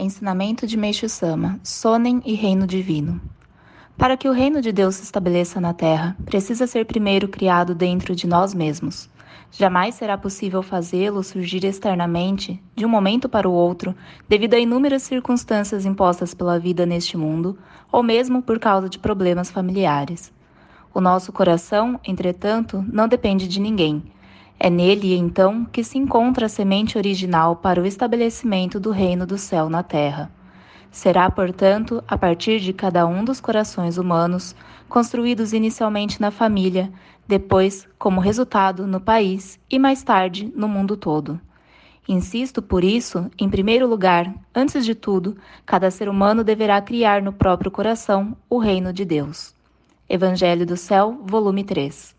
Ensinamento de Meixo Sama, Sonen e Reino Divino. Para que o reino de Deus se estabeleça na terra, precisa ser primeiro criado dentro de nós mesmos. Jamais será possível fazê-lo surgir externamente, de um momento para o outro, devido a inúmeras circunstâncias impostas pela vida neste mundo, ou mesmo por causa de problemas familiares. O nosso coração, entretanto, não depende de ninguém. É nele, então, que se encontra a semente original para o estabelecimento do reino do céu na terra. Será, portanto, a partir de cada um dos corações humanos, construídos inicialmente na família, depois, como resultado, no país e mais tarde no mundo todo. Insisto por isso, em primeiro lugar, antes de tudo, cada ser humano deverá criar no próprio coração o reino de Deus. Evangelho do Céu, volume 3.